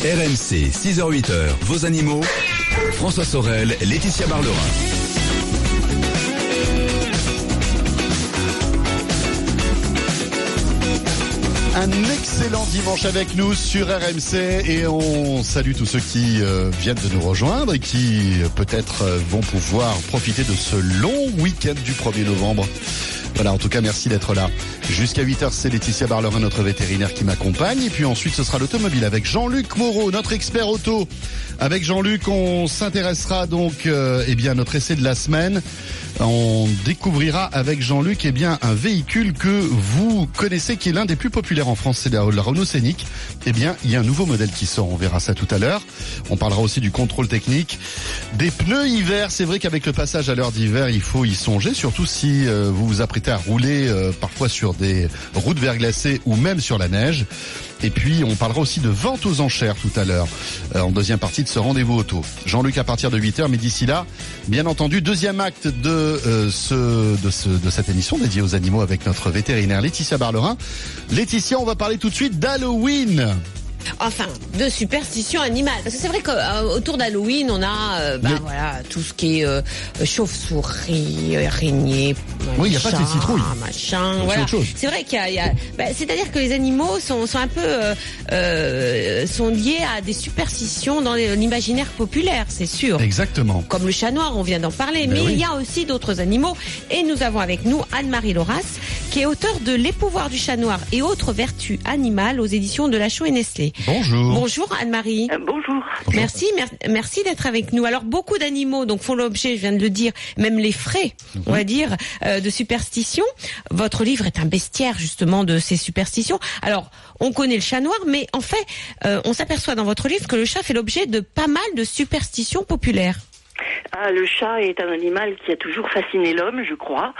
RMC, 6h-8h, vos animaux. François Sorel, Laetitia Barlerin. Un excellent dimanche avec nous sur RMC et on salue tous ceux qui euh, viennent de nous rejoindre et qui euh, peut-être euh, vont pouvoir profiter de ce long week-end du 1er novembre. Voilà, en tout cas, merci d'être là. Jusqu'à 8h, c'est Laetitia Barlerin, notre vétérinaire qui m'accompagne. Et puis ensuite, ce sera l'automobile avec Jean-Luc Moreau, notre expert auto. Avec Jean-Luc, on s'intéressera donc euh, eh bien, à notre essai de la semaine. On découvrira avec Jean-Luc eh bien un véhicule que vous connaissez qui est l'un des plus populaires en France, c'est la, Renault Scénic. Eh bien, il y a un nouveau modèle qui sort, on verra ça tout à l'heure. On parlera aussi du contrôle technique des pneus hiver. C'est vrai qu'avec le passage à l'heure d'hiver, il faut y songer, surtout si euh, vous vous apprêtez à rouler euh, parfois sur des routes verglacées ou même sur la neige. Et puis, on parlera aussi de vente aux enchères tout à l'heure, euh, en deuxième partie de ce rendez-vous auto. Jean-Luc à partir de 8h, mais d'ici là, bien entendu, deuxième acte de, euh, ce, de, ce, de cette émission dédiée aux animaux avec notre vétérinaire Laetitia Barlerin. Laetitia, on va parler tout de suite d'Halloween. Enfin, de superstition animale. Parce que c'est vrai qu'autour d'Halloween, on a euh, bah, Mais- voilà, tout ce qui est euh, chauve-souris, araignée, Oui, il y a pas que les citrouilles. machin. C'est Voilà. vrai qu'il y a, bah, c'est-à-dire que les animaux sont, sont un peu euh, euh, sont liés à des superstitions dans l'imaginaire populaire, c'est sûr. Exactement. Comme le chat noir, on vient d'en parler, Ben mais oui. il y a aussi d'autres animaux. Et nous avons avec nous Anne-Marie Loras, qui est auteure de Les pouvoirs du chat noir et autres vertus animales aux éditions de La Chaux et Nestlé. Bonjour. Bonjour Anne-Marie. Euh, bonjour. Merci, mer- merci d'être avec nous. Alors beaucoup d'animaux donc font l'objet, je viens de le dire, même les frais, on va dire, euh, de superstitions. Votre livre est un bestiaire justement de ces superstitions. Alors on connaît le chat noir, mais en fait, euh, on s'aperçoit dans votre livre que le chat fait l'objet de pas mal de superstitions populaires. Ah, le chat est un animal qui a toujours fasciné l'homme, je crois.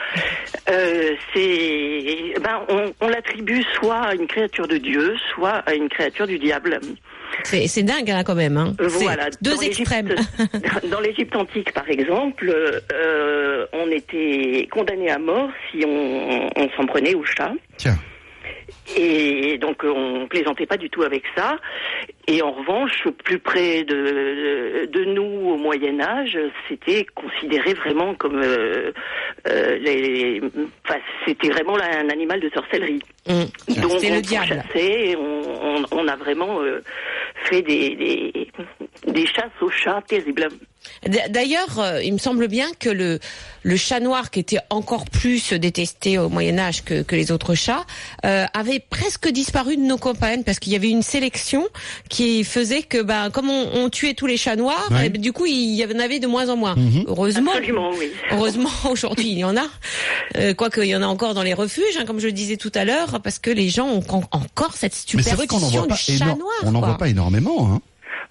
Euh, c'est, ben, on, on l'attribue soit à une créature de Dieu, soit à une créature du diable. C'est c'est dingue là quand même. Hein. Euh, C'est Voilà. deux Dans l'Égypte- extrêmes. Dans l'Égypte antique, par exemple, euh, on était condamné à mort si on, on s'en prenait au chat. Tiens. Et donc on plaisantait pas du tout avec ça. Et en revanche, plus près de, de nous au Moyen Âge, c'était considéré vraiment comme euh, euh, les, enfin, c'était vraiment là un animal de sorcellerie. Hum. Donc on le diable. chassait, on, on, on a vraiment euh, fait des, des, des chasses aux chats terribles. D'ailleurs, euh, il me semble bien que le, le chat noir, qui était encore plus détesté au Moyen Âge que, que les autres chats, euh, avait presque disparu de nos campagnes parce qu'il y avait une sélection qui faisait que, ben, comme on, on tuait tous les chats noirs, Ouais. eh ben, du coup, il y en avait de moins en moins. Mhm. Heureusement. Absolument, oui. Heureusement, aujourd'hui, il y en a. Euh, Quoique, il y en a encore dans les refuges, hein, comme je le disais tout à l'heure, parce que les gens ont en- encore cette Mais c'est vrai qu'on n'en superstition voit du pas, chat noir. on n'en voit pas énormément. Hein.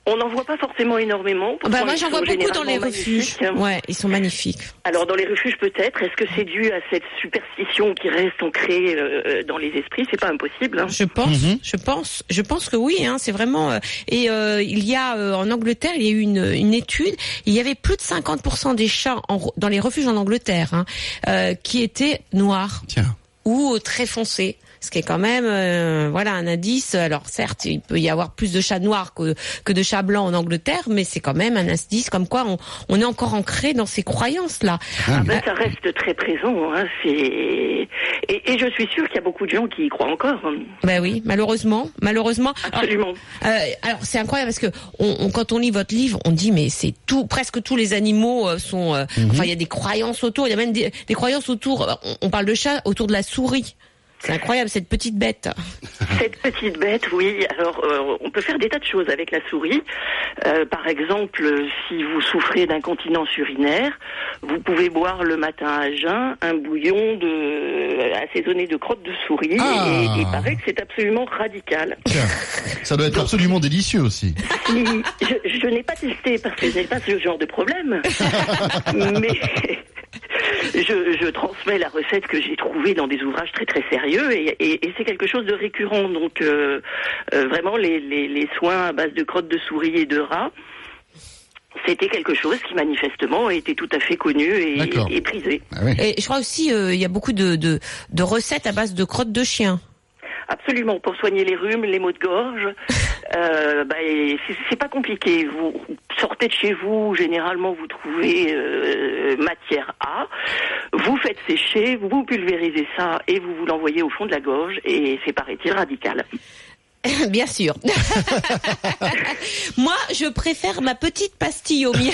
On n'en voit pas forcément énormément. Ah bah, moi, ils j'en sont vois beaucoup dans les refuges. magnifiques. Ouais, ils sont magnifiques. Alors dans les refuges peut-être, est-ce que c'est dû à cette superstition qui reste ancrée euh, dans les esprits? C'est pas impossible. hein. Je pense, Mhm. je pense, je pense que oui. Hein, c'est vraiment. euh, et euh, il y a euh, en Angleterre, il y a eu une, une étude. Il y avait plus de 50% des chats en dans les refuges en Angleterre hein, euh, qui étaient noirs Tiens. ou euh, très foncés. Ce qui est quand même, euh, voilà, un indice. Alors certes, il peut y avoir plus de chats noirs que, que de chats blancs en Angleterre, mais c'est quand même un indice comme quoi on, on est encore ancré dans ces croyances-là. Ah, Ben, ça reste très présent. Hein. Et, et je suis sûre qu'il y a beaucoup de gens qui y croient encore. Ben oui, malheureusement, malheureusement. Alors, Absolument. Euh, alors c'est incroyable parce que on, on- quand on lit votre livre, on dit mais c'est tout, presque tous les animaux euh, sont. euh, Enfin, il y a des croyances autour. Il y a même des, des croyances autour. euh, On, on parle de chat autour de la souris. C'est incroyable cette petite bête. Cette petite bête, oui. Alors, euh, on peut faire des tas de choses avec la souris. Euh, par exemple, si vous souffrez d'incontinence urinaire, vous pouvez boire le matin à jeun un bouillon de assaisonné de crottes de souris. Ah. Et il paraît que c'est absolument radical. Tiens. Ça doit être absolument délicieux aussi. Si- je je n'ai pas testé parce que je n'ai pas ce genre de problème. Mais je, je transmets la recette que j'ai trouvée dans des ouvrages très très sérieux et, et- et c'est quelque chose de récurrent. Donc euh, euh, vraiment les, les, les soins à base de crottes de souris et de rats. C'était quelque chose qui manifestement était tout à fait connu et, prisé. Ah oui. Et je crois aussi euh, il y a beaucoup de, de, de recettes à base de crottes de chien. Absolument, pour soigner les rhumes, les maux de gorge. Euh, bah, c'est pas compliqué. Vous sortez de chez vous, généralement vous trouvez euh, matière A. Vous faites sécher, vous pulvérisez ça et vous vous l'envoyez au fond de la gorge et c'est paraît-il radical. Bien sûr. Moi, je préfère ma petite pastille au miel.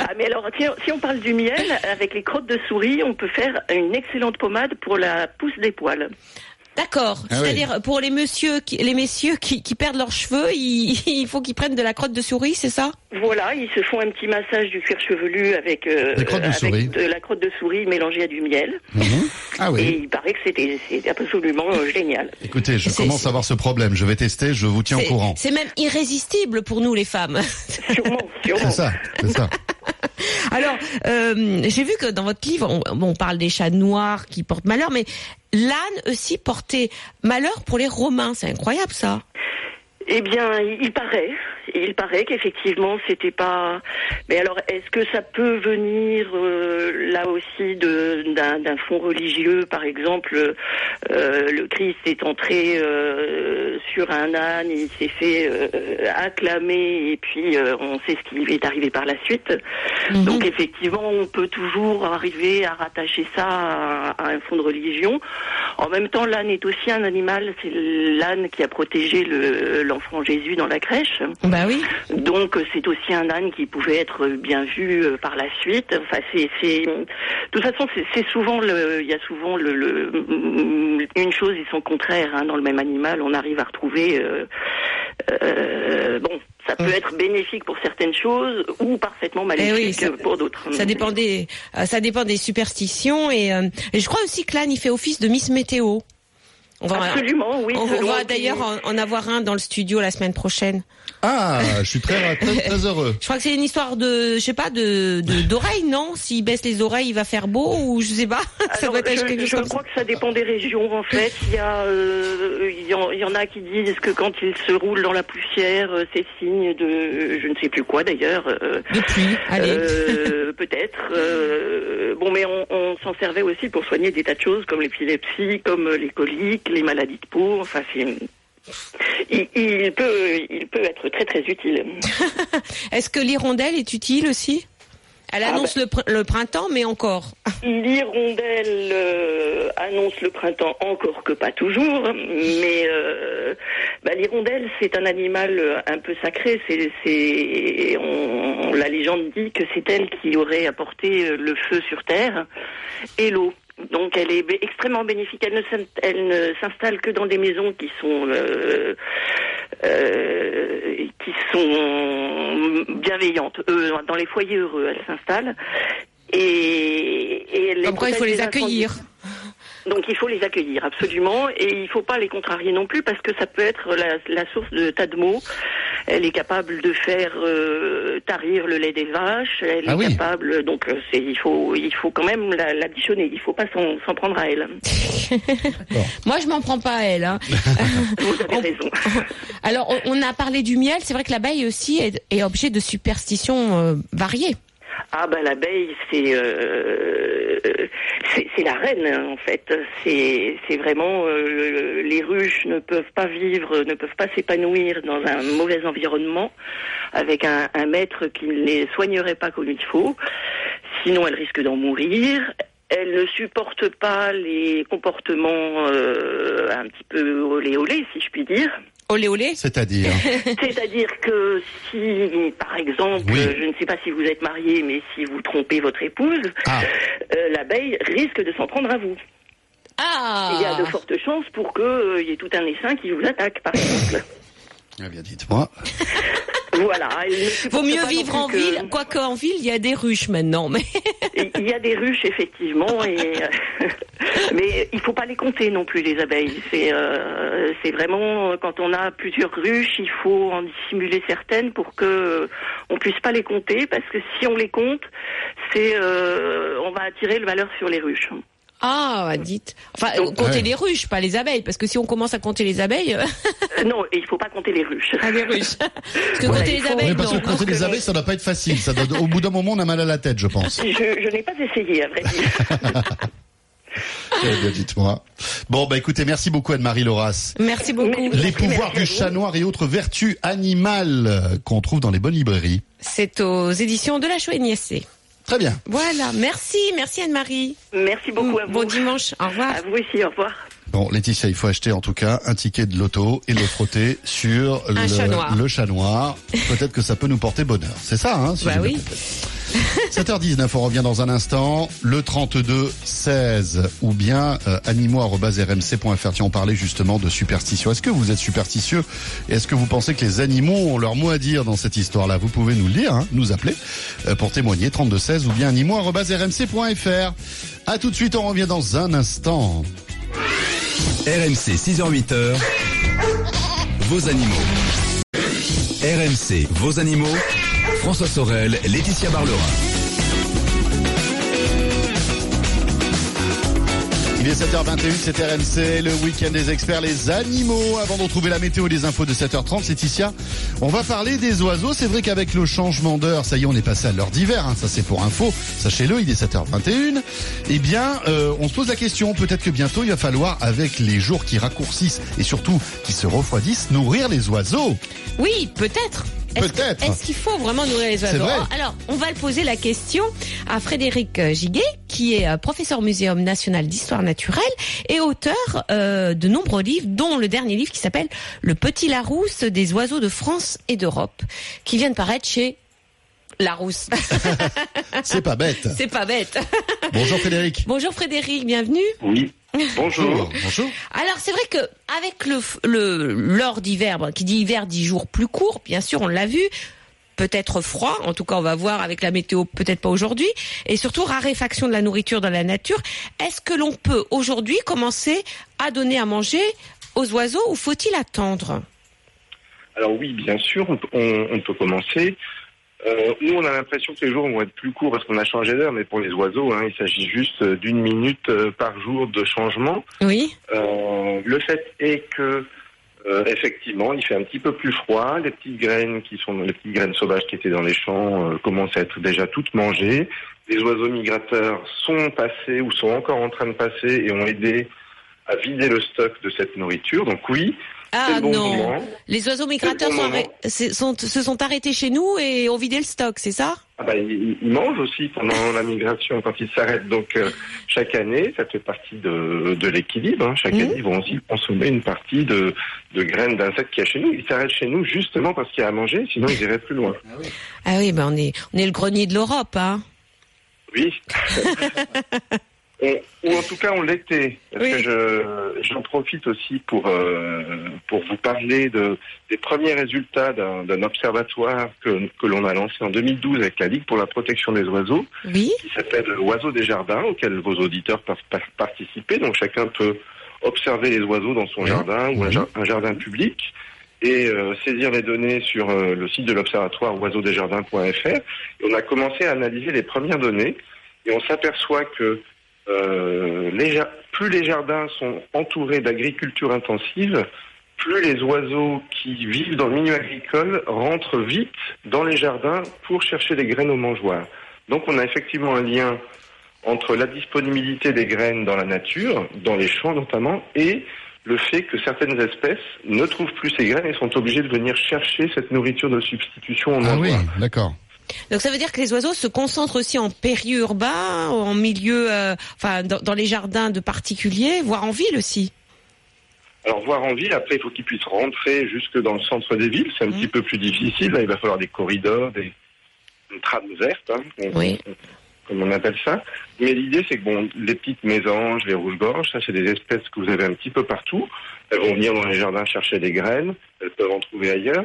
Ah mais alors tiens, si on parle du miel, avec les crottes de souris, on peut faire une excellente pommade pour la pousse des poils. D'accord. Ah oui. C'est-à-dire pour les messieurs, qui, les messieurs qui, qui perdent leurs cheveux, il, il faut qu'ils prennent de la crotte de souris, c'est ça? Voilà, ils se font un petit massage du cuir chevelu avec, euh, avec de la crotte de souris mélangée à du miel. Mhm. Ah Et oui. il paraît que c'était c'est absolument euh, génial. Écoutez, je commence à avoir ce problème. Je vais tester, je vous tiens au courant. C'est même irrésistible pour nous les femmes. Sûrement, sûrement. C'est ça, c'est ça. Alors, euh, j'ai vu que dans votre livre, on, parle des chats noirs qui portent malheur, mais l'âne aussi portait malheur pour les Romains. C'est incroyable ça. Eh bien, il il il paraît qu'effectivement, c'était pas. Mais alors, est-ce que ça peut venir euh, là aussi de- d'un d'un fond religieux, par exemple, euh, le Christ est entré euh, sur un âne, il s'est fait acclamer, et puis on sait ce qui lui est arrivé par la suite. Mhm. Donc, effectivement, on peut toujours arriver à rattacher ça à, à un fond de religion. En même temps, l'âne est aussi un animal. C'est l'âne qui a protégé le- l'enfant Jésus dans la crèche. Bah oui. Donc, euh, c'est aussi un âne qui pouvait être bien vu euh, par la suite. Enfin, c'est, c'est, de toute façon, c'est, souvent le, il y a souvent le, le- une chose et son contraire hein, dans le même animal. On arrive à retrouver. euh, euh, bon, ça peut être bénéfique pour certaines choses ou parfaitement maléfique Eh oui, ça- pour d'autres. Ça dépend des, euh, ça dépend des superstitions et, euh, et je crois aussi que l'âne il fait office de Miss Météo. On va, Absolument, oui. on, on selon va qui- d'ailleurs en, en avoir un dans le studio la semaine prochaine. Ah, je suis très, très, très heureux. Je crois que c'est une histoire de, je sais pas, de d'oreilles, non? S'il baisse les oreilles, il va faire beau ou je sais pas. ça Alors, doit être je, quelque chose je comme crois ça. que ça dépend des régions en fait. Il y a, euh, il y, en, il y en a qui disent que quand ils se roulent dans la poussière, euh, c'est signe de, je ne sais plus quoi d'ailleurs. euh, De pluie, allez. euh, peut-être. euh, bon, mais on, on s'en servait aussi pour soigner des tas de choses comme l'épilepsie, comme les coliques, les maladies de peau. Enfin, c'est, il, il peut, il peut être très très utile. Est-ce que l'hirondelle est utile aussi? Elle Ah, annonce le, pr- le printemps, mais encore. L'hirondelle euh, annonce le printemps encore que pas toujours, mais euh, bah, l'hirondelle c'est un animal euh, un peu sacré. C'est, c'est, on- la légende dit que c'est elle qui aurait apporté le feu sur terre et l'eau. Donc elle est extrêmement bénéfique. Elle ne, ne s'installe que dans des maisons qui sont euh, euh, qui sont bienveillantes. Euh, dans les foyers heureux, elle s'installe. Et, et elle quoi, il faut les accueillir. Donc il faut les accueillir absolument et il faut pas les contrarier non plus parce que ça peut être la, la source de tas de maux. Elle est capable de faire euh, tarir le lait des vaches. Elle Ah est oui. capable donc euh, c'est il faut il faut quand même la- l'additionner. Il faut pas s'en s'en prendre à elle. Moi, je m'en prends pas à elle. hein. Vous avez On- raison. Alors, on, on a parlé du miel. C'est vrai que l'abeille aussi est, est objet de superstitions euh, variées. Ah ben l'abeille c'est euh, c'est la reine hein, en fait. C'est c'est vraiment euh, les ruches ne peuvent pas vivre, ne peuvent pas s'épanouir dans un mauvais environnement avec un, un maître qui ne les soignerait pas comme il faut. Sinon elles risquent d'en mourir. Elles ne supportent pas les comportements euh, un petit peu olé olé si je puis dire. Olé olé. C'est-à-dire. C'est-à-dire que si, par exemple, Oui. euh, je ne sais pas si vous êtes marié, mais si vous trompez votre épouse, Ah, euh, l'abeille risque de s'en prendre à vous. Ah. Il y a de fortes chances pour qu'il y ait tout un essaim qui vous attaque, par exemple. eh bien dites-moi. voilà. ne Vaut mieux vivre en que- ville, quoique en ville, il y a des ruches maintenant. Mais Il y a des ruches, effectivement, et, euh, mais il faut pas les compter non plus, les abeilles. C'est euh, c'est vraiment, quand on a plusieurs ruches, il faut en dissimuler certaines pour que on puisse pas les compter, parce que si on les compte, c'est euh, on va attirer le valeur sur les ruches. ah, dites. Enfin, compter Ouais. les ruches, pas les abeilles, parce que si on commence à compter les abeilles, non, et il faut pas compter les ruches. ah, les ruches. Parce que Voilà, compter les faut- abeilles, parce que non. compter les abeilles, ça doit pas être facile. Ça doit- au bout d'un moment, on a mal à la tête, je pense. Je, je n'ai pas essayé, à vrai dire. Eh bien, dites-moi. Bon, bah écoutez, merci beaucoup Anne-Marie Loras. Merci beaucoup. Les pouvoirs du chat noir et autres vertus animales qu'on trouve dans les bonnes librairies. C'est aux éditions de la Chouette Très bien. Voilà, merci, merci Anne-Marie. Merci beaucoup à vous. Bon dimanche, au revoir. À vous aussi, au revoir. Bon, Laetitia, il faut acheter en tout cas un ticket de loto et le frotter sur le, chat noir. le chat noir. Peut-être que ça peut nous porter bonheur. C'est ça, hein si Bah oui. compris. 7h19, on revient dans un instant. Le 32 16 ou bien euh, animaux@rmc.fr. Tiens, on parlait justement de superstition. Est-ce que vous êtes superstitieux? Est-ce que vous pensez que les animaux ont leur mot à dire dans cette histoire-là? Vous pouvez nous le dire, hein, nous appeler euh, pour témoigner 32 16 ou bien animaux@rmc.fr. À tout de suite, on revient dans un instant. RMC 6h-8h, vos animaux. RMC, vos animaux. François Sorel, Laetitia Barlerin. Il est 7h21, c'est RMC, le week-end des experts, les animaux. Avant de retrouver la météo et les infos de 7h30, Laetitia, on va parler des oiseaux. C'est vrai qu'avec le changement d'heure, ça y est, on est passé à l'heure d'hiver. hein, ça, c'est pour info. Sachez-le, il est 7h21. Eh bien, euh, on se pose la question. Peut-être que bientôt, il va falloir, avec les jours qui raccourcissent et surtout qui se refroidissent, nourrir les oiseaux. Oui, peut-être. Peut-être. Est-ce qu'il faut vraiment nourrir les oiseaux vrai. Alors, on va le poser la question à Frédéric euh, Giguet, qui est euh, professeur au Muséum national d'histoire naturelle et auteur euh, de nombreux livres, dont le dernier livre qui s'appelle Le Petit Larousse des oiseaux de France et d'Europe, qui vient de paraître chez Larousse. C'est pas bête. C'est pas bête. Bonjour Frédéric. Bonjour Frédéric, bienvenue. Oui. Bonjour. Bonjour. Alors c'est vrai que avec le d'hiver, qui dit hiver dit jours plus courts, bien sûr, on l'a vu. Peut-être froid, en tout cas on va voir avec la météo, peut-être pas aujourd'hui, et surtout raréfaction de la nourriture dans la nature. Est-ce que l'on peut aujourd'hui commencer à donner à manger aux oiseaux ou faut-il attendre? Alors oui, bien sûr, on, peut- on- on peut commencer. Euh, nous, on a l'impression que les jours vont être plus courts parce qu'on a changé d'heure, mais pour les oiseaux, hein, il s'agit juste d'une minute euh, par jour de changement. Oui. Euh, le fait est que euh, effectivement, il fait un petit peu plus froid. Les petites graines qui sont les petites graines sauvages qui étaient dans les champs euh, commencent à être déjà toutes mangées. Les oiseaux migrateurs sont passés ou sont encore en train de passer et ont aidé à vider le stock de cette nourriture. Donc oui, Ah le bon non, moment. les oiseaux migrateurs bon sont arrêt- sont- se sont arrêtés chez nous et ont vidé le stock, c'est ça? Ah bah, ils, ils mangent aussi pendant la migration quand ils s'arrêtent. Donc euh, chaque année, ça fait partie de, de l'équilibre. hein. Chaque Mhm. année, ils vont aussi consommer une partie de, de graines d'insectes qu'il y a chez nous. Ils s'arrêtent chez nous justement parce qu'il y a à manger, sinon ils iraient plus loin. Ah oui, ben on est on est le grenier de l'Europe, hein. Oui. Ou en tout cas, on l'était. Parce Oui. que je, j'en profite aussi pour, euh, pour vous parler de, des premiers résultats d'un, observatoire que, que l'on a lancé en 2012 avec la Ligue pour la protection des oiseaux. Oui. qui s'appelle Oiseaux des jardins, auquel vos auditeurs peuvent par- participer. Donc chacun peut observer les oiseaux dans son Oui. jardin ou un, jar- un jardin public et euh, saisir les données sur euh, le site de l'observatoire oiseaudesjardins.fr. Et on a commencé à analyser les premières données et on s'aperçoit que euh, les plus les jardins sont entourés d'agriculture intensive, plus les oiseaux qui vivent dans le milieu agricole rentrent vite dans les jardins pour chercher les graines aux mangeoires. Donc on a effectivement un lien entre la disponibilité des graines dans la nature, dans les champs notamment, et le fait que certaines espèces ne trouvent plus ces graines et sont obligées de venir chercher cette nourriture de substitution au Ah oui, d'accord. Donc ça veut dire que les oiseaux se concentrent aussi en périurbain, en milieu, euh, enfin dans, dans les jardins de particuliers, voire en ville aussi. Alors voir en ville, après il faut qu'ils puissent rentrer jusque dans le centre des villes, c'est un Mhm. petit peu plus difficile, là il va falloir des corridors, des une trame verte, hein, on- Oui. on- comme on appelle ça. Mais l'idée c'est que bon, les petites mésanges, les rouges-gorges, ça c'est des espèces que vous avez un petit peu partout. Elles vont venir dans les jardins chercher des graines, elles peuvent en trouver ailleurs.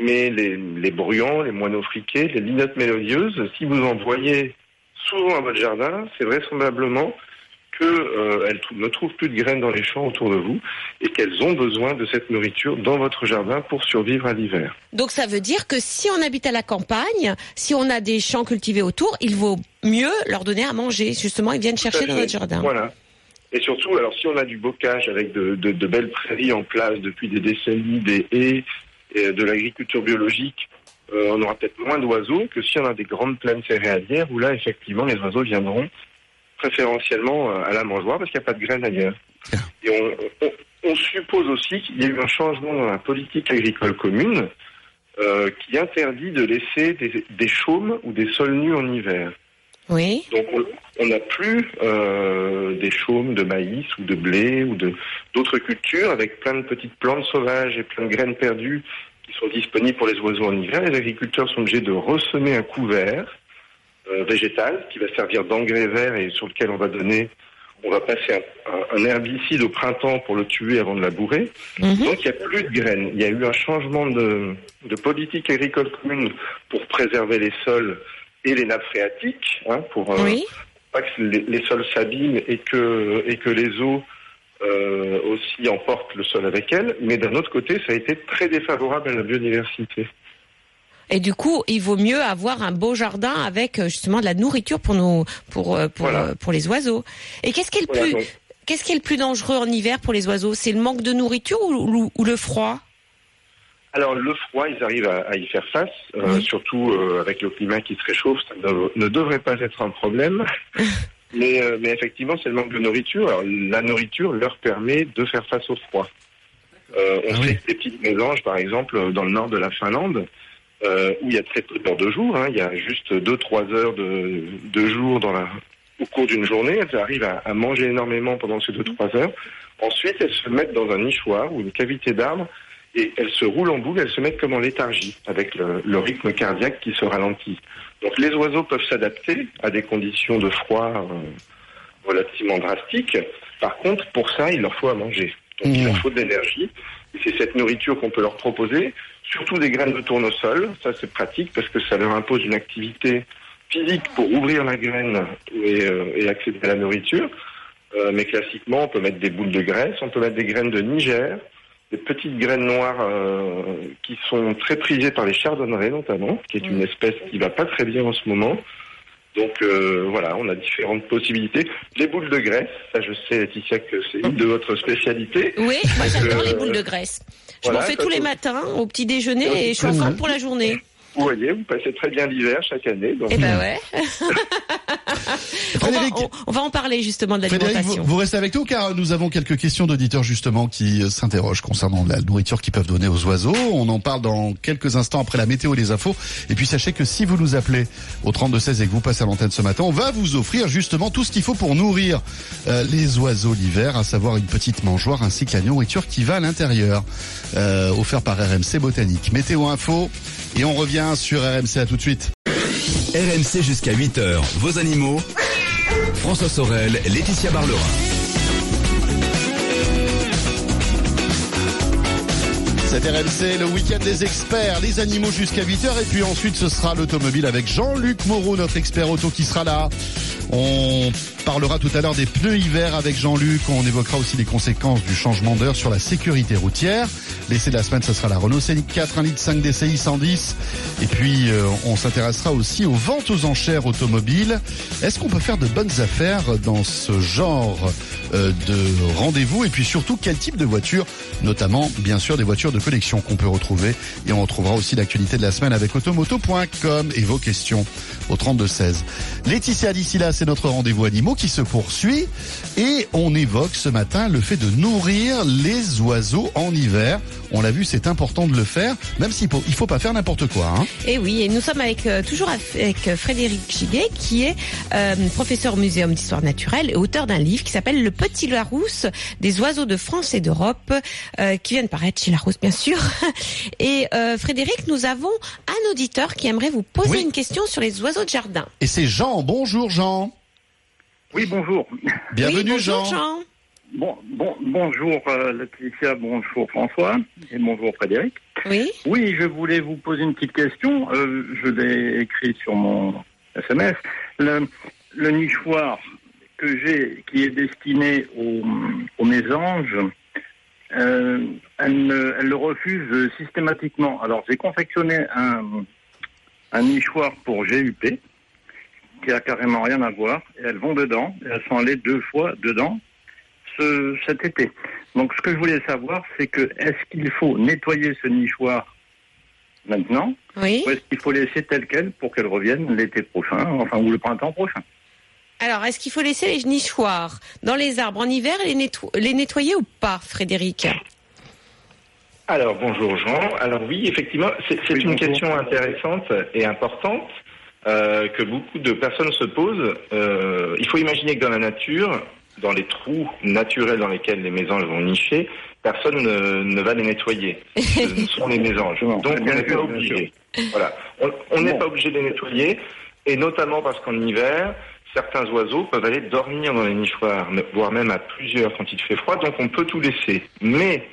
Mais les, les bruyants, les moineaux friqués, les linottes mélodieuses, si vous en voyez souvent à votre jardin, c'est vraisemblablement qu'elles ne trouvent plus de graines dans les champs autour de vous et qu'elles ont besoin de cette nourriture dans votre jardin pour survivre à l'hiver. Donc ça veut dire que si on habite à la campagne, si on a des champs cultivés autour, il vaut mieux leur donner à manger. Justement, ils viennent chercher Tout dans notre jardin. Voilà. Et surtout, alors si on a du bocage avec de, de- de belles prairies en place depuis des décennies, des haies, et de l'agriculture biologique, euh, on aura peut-être moins d'oiseaux que si on a des grandes plaines céréalières où là, effectivement, les oiseaux viendront préférentiellement euh, à la mangeoire parce qu'il n'y a pas de graines ailleurs. Et on, on- on suppose aussi qu'il y a eu un changement dans la politique agricole commune euh, qui interdit de laisser des, des chaumes ou des sols nus en hiver. Oui. Donc on- n'a plus euh, des chaumes de maïs ou de blé ou de d'autres cultures avec plein de petites plantes sauvages et plein de graines perdues qui sont disponibles pour les oiseaux en hiver. Les agriculteurs sont obligés de ressemer un couvert euh, végétal qui va servir d'engrais vert et sur lequel on va donner, on va passer un, herbicide au printemps pour le tuer avant de labourer. Mhm. Donc il n'y a plus de graines. Il y a eu un changement de, de politique agricole commune pour préserver les sols et les nappes phréatiques, hein, pour euh, Oui. pas que les, les sols s'abîment et que, et que les eaux euh, aussi emportent le sol avec elles. Mais d'un autre côté, ça a été très défavorable à la biodiversité. Et du coup, il vaut mieux avoir un beau jardin avec euh, justement de la nourriture pour nos, pour pour Voilà. pour les oiseaux. Et qu'est-ce qui est le Voilà, plus, donc- qu'est-ce qui est le plus dangereux en hiver pour les oiseaux? C'est le manque de nourriture ou, ou- ou le froid? Alors le froid, ils arrivent à, à y faire face, euh, Oui. surtout euh, avec le climat qui se réchauffe, ça ne, ne devrait pas être un problème. mais, euh, mais effectivement, c'est le manque de nourriture. Alors, la nourriture leur permet de faire face au froid. On Ah sait que des petites mélanges, par exemple, dans le nord de la Finlande, où il y a très peu d'heures de jour, hein, il y a juste 2-3 heures de, de jour dans la, au cours d'une journée, elles arrivent à, à manger énormément pendant ces 2-3 heures. Ensuite, elles se mettent dans un nichoir ou une cavité d'arbre et elles se roulent en boule, elles se mettent comme en léthargie, avec le, le rythme cardiaque qui se ralentit. Donc les oiseaux peuvent s'adapter à des conditions de froid euh, relativement drastiques. Par contre, pour ça, il leur faut à manger. Donc il Mmh. leur faut de l'énergie. Et c'est cette nourriture qu'on peut leur proposer, surtout des graines de tournesol. Ça, c'est pratique parce que ça leur impose une activité physique pour ouvrir la graine et, euh, et accéder à la nourriture. Euh, mais classiquement, on peut mettre des boules de graisse, on peut mettre des graines de Niger, des petites graines noires euh, qui sont très prisées par les chardonnerets notamment, qui est une espèce qui va pas très bien en ce moment. Donc euh, voilà, on a différentes possibilités. Les boules de graisse, ça je sais Laetitia que c'est une de votre spécialité. Oui, moi j'adore Euh, les boules de graisse. Je voilà, m'en fais tous les matins au petit déjeuner et je suis en forme pour la journée. Vous voyez, vous passez très bien l'hiver chaque année. Donc, Eh ben ouais. on, va, Frédéric, on- on va en parler justement de Frédéric, vous, l'alimentation. vous restez avec nous car nous avons quelques questions d'auditeurs justement qui euh, s'interrogent concernant la nourriture qu'ils peuvent donner aux oiseaux. On en parle dans quelques instants après la météo et les infos. Et puis sachez que si vous nous appelez au 3216 et que vous passez à l'antenne ce matin, on va vous offrir justement tout ce qu'il faut pour nourrir euh, les oiseaux l'hiver, à savoir une petite mangeoire ainsi que la nourriture qui va à l'intérieur, euh, offert par RMC Botanique. Météo info et on revient sur RMC à tout de suite. RMC jusqu'à 8h, vos animaux. François Sorel, Laetitia Barlerin. C'est RMC, le week-end des experts, les animaux jusqu'à 8h et puis ensuite ce sera l'automobile avec Jean-Luc Moreau, notre expert auto qui sera là. On parlera tout à l'heure des pneus hiver avec Jean-Luc, on évoquera aussi les conséquences du changement d'heure sur la sécurité routière. L'essai de la semaine, ce sera la Renault Scénic 4, 1 litre 5 DCI 110. Et puis euh, on s'intéressera aussi aux ventes aux enchères automobiles. Est-ce qu'on peut faire de bonnes affaires dans ce genre de rendez-vous Et puis surtout, quel type de voiture Notamment, bien sûr, des voitures de collection qu'on peut retrouver. Et on retrouvera aussi l'actualité de la semaine avec automoto.com et vos questions au 3216. Laetitia, d'ici là, c'est notre rendez-vous animaux qui se poursuit. Et on évoque ce matin le fait de nourrir les oiseaux en hiver. On l'a vu, c'est important de le faire, même s'il faut, il faut pas faire n'importe quoi. Hein. Et oui, et nous sommes avec euh, toujours avec euh, Frédéric Giguet, qui est euh, professeur au Muséum d'histoire naturelle et auteur d'un livre qui s'appelle Le Petit Larousse des oiseaux de France et d'Europe, euh, qui vient de paraître chez Larousse, bien sûr. Et euh, Frédéric, nous avons un auditeur qui aimerait vous poser Oui. une question sur les oiseaux de jardin. Et c'est Jean. Bonjour Jean. Oui, bonjour. Bienvenue oui, bonjour, Jean. Bon, bon, bonjour euh, Laetitia, bonjour François et bonjour Frédéric. Oui, Oui, je voulais vous poser une petite question. Euh, je l'ai écrit sur mon SMS. Le, le nichoir que j'ai, qui est destiné aux, aux mésanges, euh, elle, le refuse systématiquement. Alors, j'ai confectionné un, un nichoir pour GUP qui a carrément rien à voir. Et elles vont dedans. Et elles sont allées deux fois dedans ce, cet été. Donc, ce que je voulais savoir, c'est que est-ce qu'il faut nettoyer ce nichoir maintenant, oui. ou est-ce qu'il faut laisser tel quel pour qu'elle revienne l'été prochain, enfin ou le printemps prochain? Alors, est-ce qu'il faut laisser les nichoirs dans les arbres en hiver et les, netto- les nettoyer ou pas, Frédéric? Alors bonjour Jean. Alors oui, effectivement, c'est Oui, une bonjour. question intéressante et importante euh, que beaucoup de personnes se posent. Euh, il faut imaginer que dans la nature, dans les trous naturels dans lesquels les mésanges vont nicher, personne ne, ne va les nettoyer. Ce sont les mésanges. Donc on n'est pas obligé. Voilà, on on n'est Bon. pas obligé de les nettoyer et notamment parce qu'en hiver. Certains oiseaux peuvent aller dormir dans les nichoirs, voire même à plusieurs quand il fait froid, donc on peut tout laisser. Mais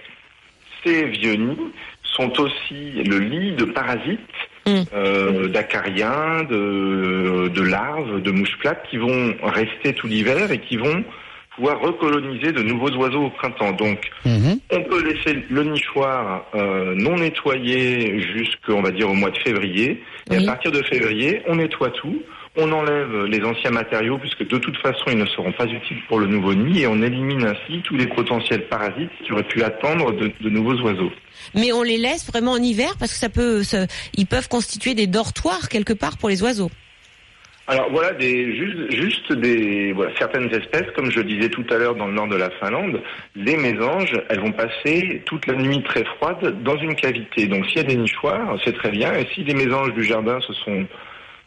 ces vieux nids sont aussi le lit de parasites, Mm. euh, d'acariens, de, de larves, de mouches plates qui vont rester tout l'hiver et qui vont pouvoir recoloniser de nouveaux oiseaux au printemps. Donc, Mhm. on peut laisser le nichoir euh, non nettoyé jusqu'on va dire au mois de février. Et Oui. à partir de février, on nettoie tout. On enlève les anciens matériaux puisque de toute façon ils ne seront pas utiles pour le nouveau nid et on élimine ainsi tous les potentiels parasites qui auraient pu attendre de, de nouveaux oiseaux. Mais on les laisse vraiment en hiver parce que ça peut, ça- ils peuvent constituer des dortoirs quelque part pour les oiseaux. Alors voilà des juste, juste des voilà, certaines espèces, comme je disais tout à l'heure dans le nord de la Finlande, les mésanges, elles vont passer toute la nuit très froide dans une cavité. Donc s'il y a des nichoirs, c'est très bien. Et si les mésanges du jardin, ce sont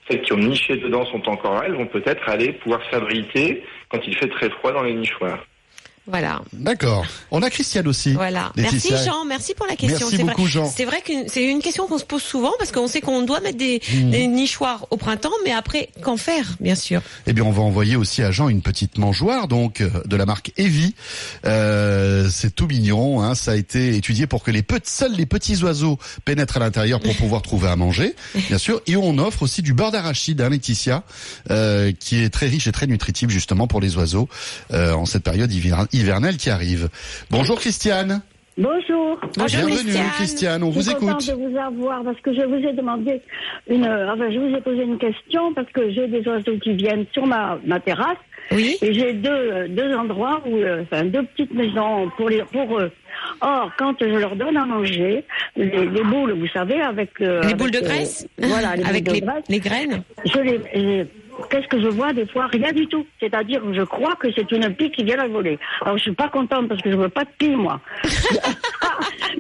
celles qui ont niché dedans, sont encore là, elles vont peut-être aller pouvoir s'abriter quand il fait très froid dans les nichoirs. Voilà, D'accord. On a Christiane aussi. voilà. Laetitia. Merci Jean, merci pour la question. Merci vrai- beaucoup, Jean. C'est vrai que c'est une question qu'on se pose souvent parce qu'on sait qu'on doit mettre des, Mhm. des nichoirs au printemps, mais après, qu'en faire, bien sûr Eh bien, on va envoyer aussi à Jean une petite mangeoire, donc euh, de la marque Evi. Euh, c'est tout mignon. Hein, ça a été étudié pour que les petits, seuls les petits oiseaux pénètrent à l'intérieur pour pouvoir trouver à manger, bien sûr. Et on offre aussi du beurre d'arachide, hein, Laetitia, euh, qui est très riche et très nutritif justement pour les oiseaux euh, en cette période hiver- hivernelle qui arrive. Bonjour Christiane. Bonjour. Bonjour Bienvenue Christiane. Christiane, on Je vous suis contente écoute. de vous avoir parce que je vous ai demandé une, euh, enfin, je vous ai posé une question parce que j'ai des oiseaux qui viennent sur ma, ma terrasse Oui. et j'ai deux, euh, deux endroits où, euh, enfin, deux petites maisons pour les, pour eux. Or, quand je leur donne à manger, les, les boules, vous savez, avec euh, Les avec, boules de euh, graisse voilà, les Avec boules les, de graisse. les graines Je les, les- qu'est-ce que je vois des fois Rien du tout. C'est-à-dire, je crois que c'est une pie qui vient la voler. Alors, je suis pas contente parce que je veux pas de pie, moi.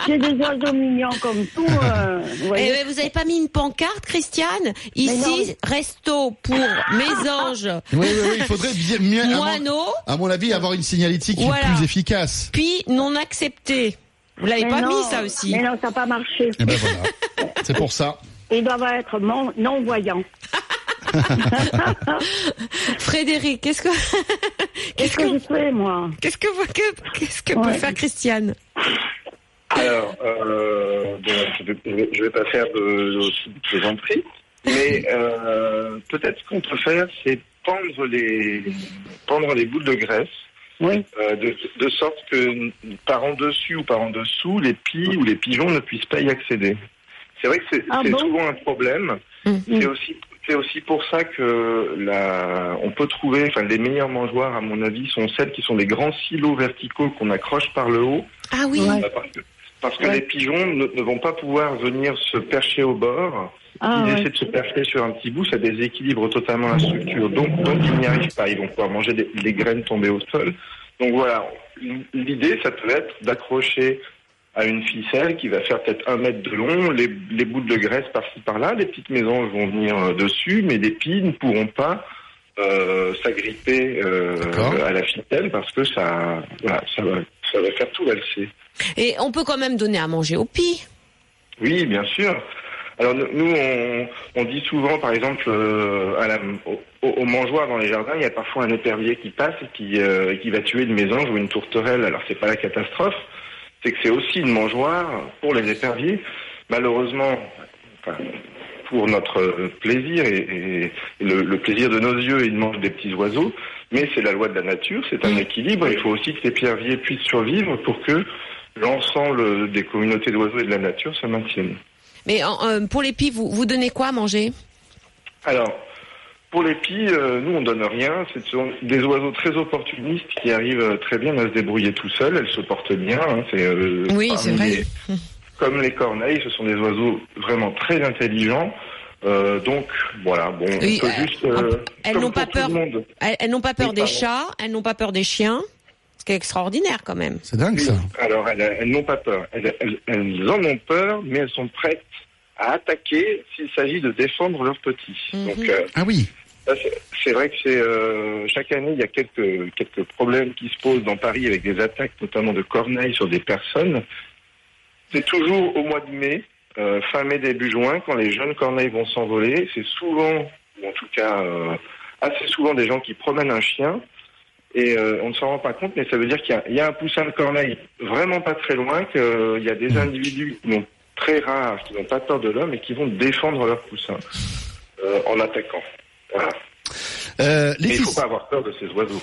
J'ai des oiseaux mignons comme tout. euh, vous Eh voyez. ben, vous avez pas mis une pancarte, Christiane Ici, resto pour mésanges, Oui, oui, oui, il faudrait bien, mieux, à mon, moineaux, à mon avis, avoir une signalétique Voilà. plus efficace. puis non accepté. Vous l'avez pas non, mis ça aussi Mais non, ça n'a pas marché. Eh ben voilà, c'est pour ça. Ils doivent être non- non-voyants. Frédéric, qu'est-ce que qu'est-ce que que je fais, moi qu'est-ce que vous- que- qu'est-ce que peut faire Christiane Alors, euh, bon, je, vais, je vais- pas faire de, de plaisanterie, mais euh, peut-être ce qu'on peut faire, c'est pendre les, pendre les boules de graisse, Oui. euh, de, de sorte que par en dessus ou par en dessous, les pies ou les pigeons ne puissent pas y accéder. C'est vrai que c'est Ah c'est bon? souvent un problème. Mm. C'est aussi c'est aussi pour ça que la, on peut trouver, enfin les meilleures mangeoires à mon avis sont celles qui sont des grands silos verticaux qu'on accroche par le haut Ah oui. Ouais. Parce que, parce que Ouais. les pigeons ne, ne vont pas pouvoir venir se percher au bord. Ah, ouais. essaient de se percher sur un petit bout, ça déséquilibre totalement la structure. Donc, donc ils n'y arrivent pas. Ils vont pouvoir manger des, des graines tombées au sol. Donc voilà, l'idée, ça peut être d'accrocher à une ficelle qui va faire peut-être un mètre de long, les, les bouts de graisse par-ci par-là, les petites mésanges vont venir euh, dessus, mais les pies ne pourront pas euh, s'agripper euh, à la ficelle parce que ça, voilà, ça, va, ça va faire tout valser. Et on peut quand même donner à manger aux pies. Oui, bien sûr. Alors nous- nous, on, on dit souvent, par exemple, euh, à la, au, au mangeoir dans les jardins, il y a parfois un épervier qui passe et qui, euh, qui va tuer une mésange ou une tourterelle. Alors c'est pas la catastrophe, c'est que c'est aussi une mangeoire pour les éperviers. Malheureusement, enfin, pour notre plaisir et, et le, le plaisir de nos yeux, ils mangent des petits oiseaux. Mais c'est la loi de la nature, c'est un équilibre. Il faut aussi que l'épervier puisse survivre pour que l'ensemble des communautés d'oiseaux et de la nature se maintiennent. Mais en- euh, pour les pies, vous, vous donnez quoi à manger? Alors, pour les pies, euh, nous, on donne rien. Ce sont des oiseaux très opportunistes qui arrivent euh, très bien à se débrouiller tout seuls. Elles se portent bien. hein. C'est, euh, Oui, c'est vrai. les- comme les corneilles, ce sont des oiseaux vraiment très intelligents. Euh, donc voilà, bon, Oui, on peut euh, juste. euh, elles n'ont pas peur. Elles, elles n'ont pas peur Oui, des pardon. chats, elles n'ont pas peur des chiens. Ce qui est extraordinaire quand même. C'est dingue ça. Alors, elles, elles n'ont pas peur. Elles, elles- elles en ont peur, mais elles sont prêtes à attaquer s'il s'agit de défendre leurs petits. Mhm. Donc, euh, Ah oui. C'est- vrai que c'est euh, chaque année il y a quelques quelques problèmes qui se posent dans Paris avec des attaques, notamment de corneilles sur des personnes. C'est toujours au mois de mai, euh, fin mai début juin, quand les jeunes corneilles vont s'envoler. C'est souvent, ou en tout cas euh, assez souvent, des gens qui promènent un chien. Et on ne s'en rend pas compte, mais ça veut dire qu'il y y, a un poussin de corneille vraiment pas très loin, qu'il y a des individus qui très rares, qui n'ont pas peur de l'homme et qui vont défendre leur poussin en attaquant. Voilà. Euh, Mais il ne faut pas avoir peur de ces oiseaux.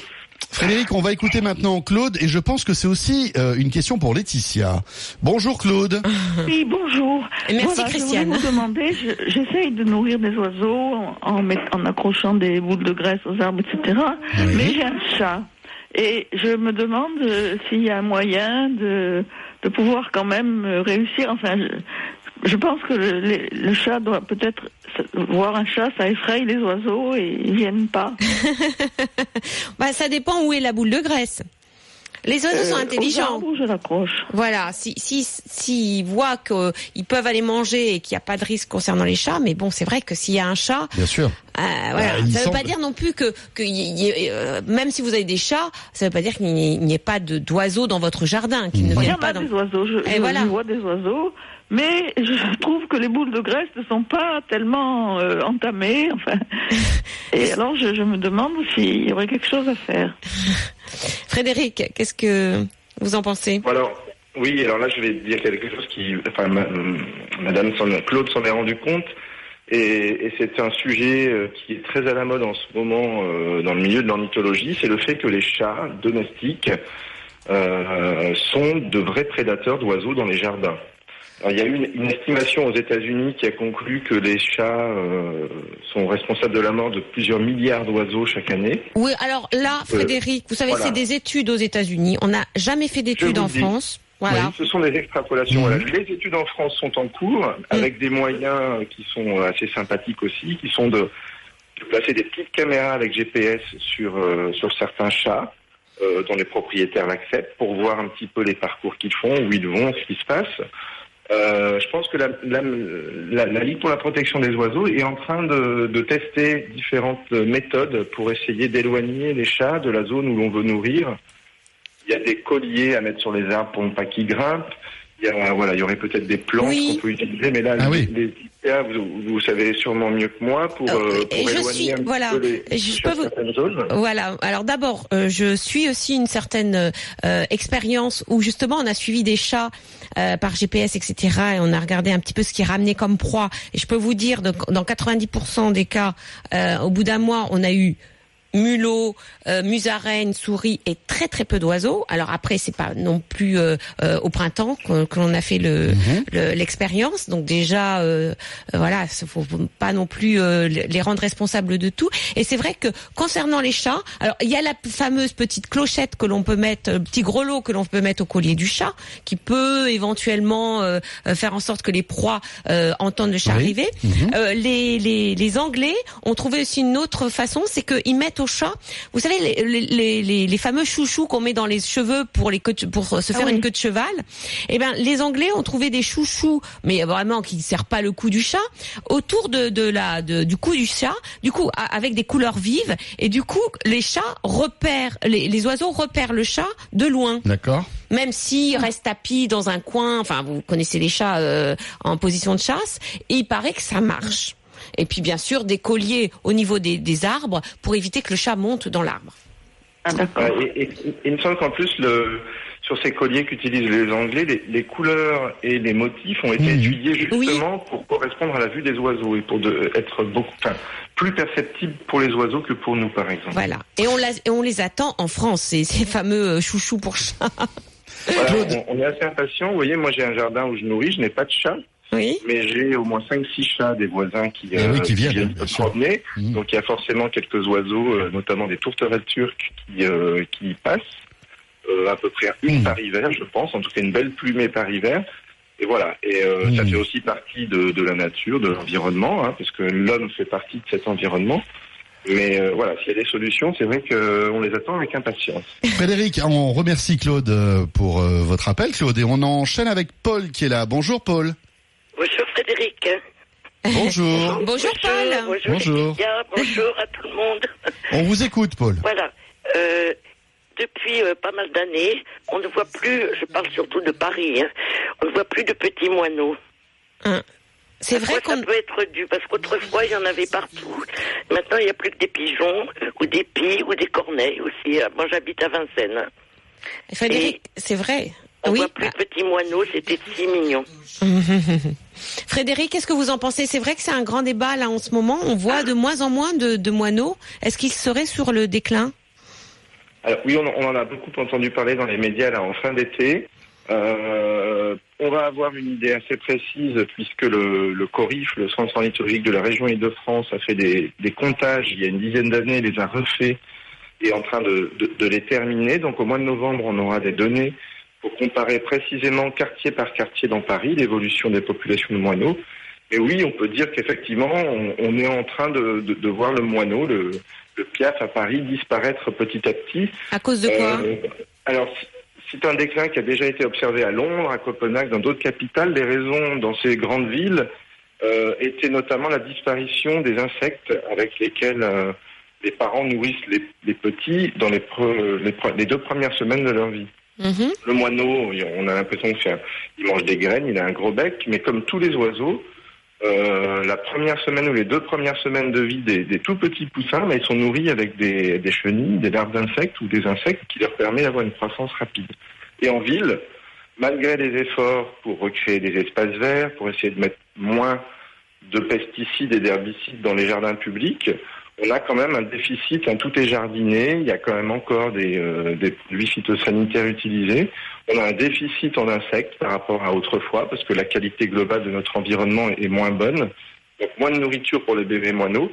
Frédéric, on va écouter maintenant Claude et je pense que c'est aussi euh, une question pour Laetitia. Bonjour Claude. Oui, bonjour. Et merci, Voilà, Christiane. Je voulais vous demander, je- j'essaye de nourrir des oiseaux en, en, met- en accrochant des boules de graisse aux arbres, etc. Oui. Mais j'ai un chat. Et je me demande euh, s'il y a un moyen de, de pouvoir quand même réussir. Enfin, je, pense que le, chat doit peut-être voir un chat, ça effraie les oiseaux et ils viennent pas. Bah, ça dépend où est la boule de graisse. Les oiseaux sont Euh, Aux intelligents. arbres, je l'accroche. Voilà, si si s'ils voient qu'ils peuvent aller manger et qu'il n'y a pas de risque concernant les chats, mais bon, c'est vrai que s'il y a un chat, Bien sûr. euh, voilà, Bah, il ça ne veut semble- pas dire non plus que, que y- y- euh, même si vous avez des chats, ça ne veut pas dire qu'il n'y ait- il pas d'oiseaux dans votre jardin, qu'ils ne Il y viennent en pas a dans. des oiseaux, je, Et je- voilà. je vois des oiseaux, mais je trouve que les boules de graisse ne sont pas tellement euh, entamées. Enfin, et alors je, je me demande s'il y aurait quelque chose à faire. Frédéric, qu'est-ce que vous en pensez? Alors, oui, alors là, je vais dire quelque chose qui, enfin, ma- Madame Claude s'en est rendu compte, et, et c'est un sujet euh, qui est très à la mode en ce moment euh, dans le milieu de l'ornithologie, c'est le fait que les chats domestiques euh, sont de vrais prédateurs d'oiseaux dans les jardins. Alors, il y a eu une, une estimation aux États-Unis qui a conclu que les chats euh, sont responsables de la mort de plusieurs milliards d'oiseaux chaque année. Oui, alors là, Frédéric, vous savez, voilà. c'est des études aux États-Unis. On n'a jamais fait d'études en dis. France. Voilà. Oui, ce sont des extrapolations. Mhm. Les études en France sont en cours, avec des moyens qui sont assez sympathiques aussi, qui sont de, de placer des petites caméras avec GPS sur, euh, sur certains chats, euh, dont les propriétaires l'acceptent, pour voir un petit peu les parcours qu'ils font, où ils vont, ce qui se passe. Euh, je pense que la, la, la, la Ligue pour la protection des oiseaux est en train de, de tester différentes méthodes pour essayer d'éloigner les chats de la zone où l'on veut nourrir. Il y a des colliers à mettre sur les arbres pour ne pas qu'ils grimpent. Il y a, voilà, il y aurait peut-être des planches Oui. qu'on peut utiliser, mais là, Ah les, oui. les IPA, vous, vous savez sûrement mieux que moi pour, Euh, euh, pour je éloigner suis- un voilà. peu les, Je peux vous- certaines zones. Voilà. Alors d'abord, euh, je suis aussi une certaine euh, expérience où justement on a suivi des chats euh, par GPS, etc. Et on a regardé un petit peu ce qui ramenait comme proie. Et je peux vous dire, dans 90% des cas, euh, au bout d'un mois, on a eu mulots, euh, musaraignes, souris et très très peu d'oiseaux. Alors après, c'est pas non plus euh, euh, au printemps que, que l'on a fait le le- l'expérience. Donc déjà, euh, voilà, il faut pas non plus les rendre responsables de tout. Et c'est vrai que concernant les chats, alors il y a la fameuse petite clochette que l'on peut mettre, le petit grelot que l'on peut mettre au collier du chat, qui peut éventuellement faire en sorte que les proies entendent le chat Oui. arriver. Euh, les, les, les Anglais ont trouvé aussi une autre façon, c'est qu'ils mettent au chat, vous savez, les, les, les, les fameux chouchous qu'on met dans les cheveux pour, les queues de- pour se faire oui. une queue de cheval. Eh ben, les Anglais ont trouvé des chouchous, mais vraiment qui ne servent pas le cou du chat, autour de, de la, de, du cou du chat, du coup a- avec des couleurs vives, et du coup les chats repèrent, les, les oiseaux repèrent le chat de loin D'accord. même s'il reste tapis dans un coin, enfin vous connaissez les chats euh, en position de chasse, et il paraît que ça marche. Et puis bien sûr des colliers au niveau des, des arbres pour éviter que le chat monte dans l'arbre. Ah, d'accord. Ouais, et, et- il me semble qu'en plus, le, sur ces colliers qu'utilisent les Anglais, les, les couleurs et les motifs ont été Mhm. étudiés justement pour correspondre à la vue des oiseaux et pour de, être beaucoup, enfin, plus perceptibles pour les oiseaux que pour nous, par exemple. Voilà. Et on, la- et on les attend en France, ces, ces fameux euh, chouchous pour chats. Voilà, Claude. on, on est assez impatient. Vous voyez, moi j'ai un jardin où je nourris, je n'ai pas de chat, Oui. mais j'ai au moins 5-6 chats des voisins qui, Eh oui, qui viennent, se promener. Mhm. Donc il y a forcément quelques oiseaux, euh, notamment des tourterelles turques qui, euh, qui passent. Euh, à peu près une Mhm. par hiver, je pense, en tout cas une belle plumée par hiver. Et voilà. Et euh, ça Mmh. fait aussi partie de, de la nature, de l'environnement, hein, parce que l'homme fait partie de cet environnement. Mais euh, voilà, s'il y a des solutions, c'est vrai qu'on les attend avec impatience. Frédéric, on remercie Claude euh, pour euh, votre appel, Claude, et on enchaîne avec Paul qui est là. Bonjour Paul. Bonjour Frédéric. Bonjour. Bonjour Paul. Bonjour, Bonjour. Bonjour à tout le monde. On vous écoute, Paul. Voilà. Euh, depuis euh, pas mal d'années, on ne voit plus, je parle surtout de Paris, hein, on ne voit plus de petits moineaux. C'est À vrai qu'on ça peut être dû Parce qu'autrefois, il y en avait partout. Maintenant, il n'y a plus que des pigeons, ou des pies, ou des corneilles aussi. Moi, j'habite à Vincennes. Frédéric, c'est vrai. On oui. voit plus de petits moineaux, c'était si mignon. Frédéric, qu'est-ce que vous en pensez? C'est vrai que c'est un grand débat là en ce moment. On voit de moins en moins de, de moineaux. Est-ce qu'ils seraient sur le déclin? Alors oui, on, on en a beaucoup entendu parler dans les médias là en fin d'été. Euh, on va avoir une idée assez précise puisque le, le CORIF, le Centre ornithologique de la région Île-de-France, a fait des, des comptages il y a une dizaine d'années, les a refaits et est en train de, de- de les terminer. Donc au mois de novembre, on aura des données pour comparer précisément quartier par quartier dans Paris l'évolution des populations de moineaux. Et oui, on peut dire qu'effectivement, on, on est en train de, de- de voir le moineau, le, le piaf à Paris disparaître petit à petit. À cause de quoi Euh, alors, c'est un déclin qui a déjà été observé à Londres, à Copenhague, dans d'autres capitales. Les raisons dans ces grandes villes euh, étaient notamment la disparition des insectes avec lesquels euh, les parents nourrissent les, les petits dans les, pre- les, pre- les deux premières semaines de leur vie. Mhm. Le moineau, on a l'impression que c'est un- il mange des graines, il a un gros bec, mais comme tous les oiseaux, euh, la première semaine ou les deux premières semaines de vie des, tout petits poussins, bah, ils sont nourris avec des, des chenilles, des larves d'insectes ou des insectes qui leur permettent d'avoir une croissance rapide. Et en ville, malgré les efforts pour recréer des espaces verts, pour essayer de mettre moins de pesticides et d'herbicides dans les jardins publics, on a quand même un déficit, tout est jardiné, il y a quand même encore des, euh, des produits phytosanitaires utilisés. On a un déficit en insectes par rapport à autrefois, parce que la qualité globale de notre environnement est moins bonne. Donc moins de nourriture pour les bébés moineaux.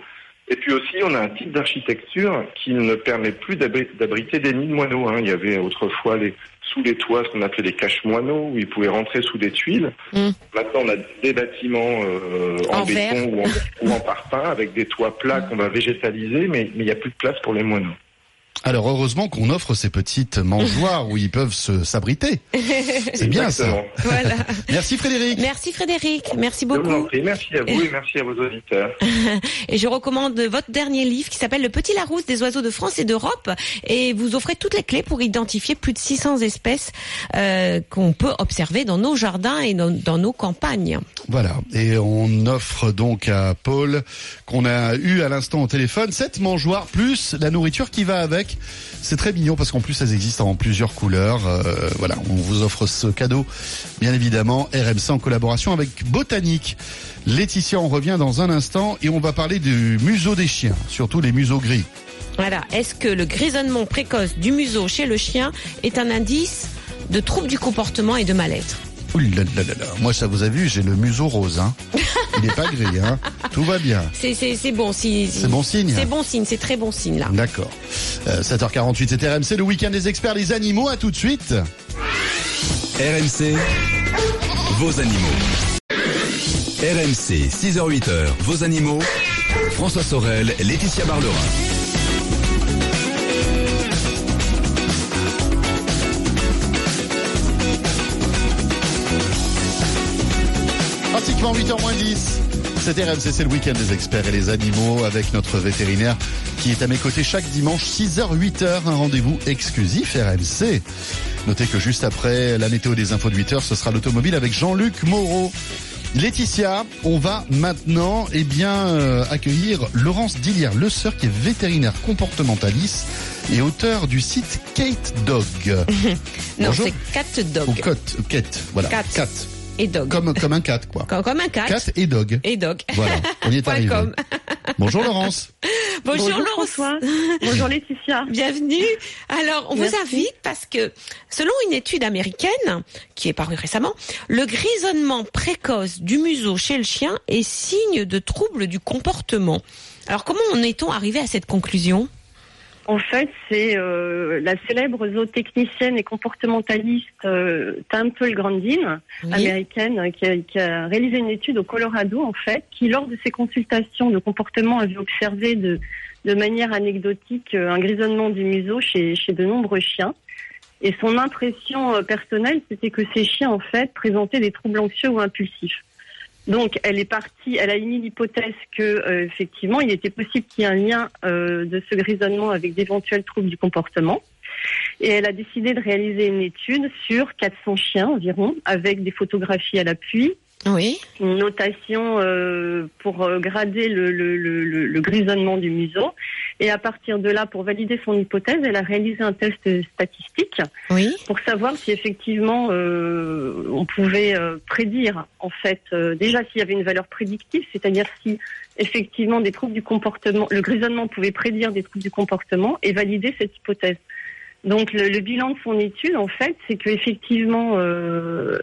Et puis aussi, on a un type d'architecture qui ne permet plus d'abri- d'abriter des nids de moineaux. hein. Il y avait autrefois les, sous les toits ce qu'on appelait les caches moineaux, où ils pouvaient rentrer sous des tuiles. Mm. Maintenant, on a des bâtiments euh, en, béton ou en, ou en parpaing avec des toits plats qu'on va végétaliser, mais mais il n'y a plus de place pour les moineaux. Alors heureusement qu'on offre ces petites mangeoires où ils peuvent se s'abriter. C'est bien ça. Voilà. Merci Frédéric. Merci Frédéric. Merci Je vous en beaucoup. prie. Merci à vous et merci à vos auditeurs. Et je recommande votre dernier livre qui s'appelle Le Petit Larousse des oiseaux de France et d'Europe. Et vous offrez toutes les clés pour identifier plus de 600 espèces euh, qu'on peut observer dans nos jardins et dans, dans nos campagnes. Voilà. Et on offre donc à Paul, qu'on a eu à l'instant au téléphone, cette mangeoire plus la nourriture qui va avec. C'est très mignon parce qu'en plus elles existent en plusieurs couleurs. Euh, voilà, on vous offre ce cadeau, bien évidemment, RMC en collaboration avec Botanique. Laetitia, on revient dans un instant et on va parler du museau des chiens, surtout les museaux gris. Voilà. Est-ce que le grisonnement précoce du museau chez le chien est un indice de troubles du comportement et de mal-être? Là là là là. Moi, ça vous a vu, j'ai le museau rose. Hein. Il n'est pas gris, hein. Tout va bien. C'est c'est c'est bon si, si- C'est bon signe. C'est bon signe, c'est très bon signe là. D'accord. Euh, 7h48, c'était RMC, le week-end des experts, les animaux. À tout de suite. RMC, vos animaux. RMC, 6h-8h, vos animaux. François Sorel, Laetitia Barlerin. Pratiquement 8h moins 10. C'est RMC, c'est le week-end des experts et les animaux avec notre vétérinaire qui est à mes côtés chaque dimanche 6h, 8h. Un rendez-vous exclusif RMC. Notez que juste après la météo des infos de 8h, ce sera l'automobile avec Jean-Luc Moreau. Laetitia, on va maintenant eh bien euh, accueillir Laurence Dillière Le Sœur qui est vétérinaire comportementaliste et auteur du site Kate Dog. Non, c'est cat dog Ou Cat, Kate, voilà. Cat. Cat. Et dog. Comme, comme un cat, quoi. Comme, comme un cat, Cat et dog. et dog. Voilà, on y est arrivé. com. Bonjour Laurence. Bonjour, Laurence. François. Bonjour Laetitia. Bienvenue. Alors, on Merci. vous invite parce que, selon une étude américaine qui est parue récemment, le grisonnement précoce du museau chez le chien est signe de troubles du comportement. Alors, comment en est-on arrivé à cette conclusion? En fait, c'est euh, la célèbre zootechnicienne et comportementaliste euh, Temple Grandin, Oui. américaine, qui a, qui a réalisé une étude au Colorado, en fait, qui, lors de ses consultations de comportement, avait observé de, de manière anecdotique euh, un grisonnement du museau chez, chez de nombreux chiens. Et son impression euh, personnelle, c'était que ces chiens, en fait, présentaient des troubles anxieux ou impulsifs. Donc, elle est partie, elle a émis l'hypothèse que, euh, effectivement, il était possible qu'il y ait un lien euh, de ce grisonnement avec d'éventuels troubles du comportement. Et elle a décidé de réaliser une étude sur 400 chiens environ, avec des photographies à l'appui, Oui. une notation euh, pour euh, grader le, le, le, le- le grisonnement du museau. Et à partir de là, pour valider son hypothèse, elle a réalisé un test statistique Oui. pour savoir si effectivement euh, on pouvait euh, prédire en fait déjà s'il y avait une valeur prédictive, c'est-à-dire si effectivement des troubles du comportement, le grisonnement pouvait prédire des troubles du comportement et valider cette hypothèse. Donc le, le bilan de son étude en fait, c'est que effectivement euh,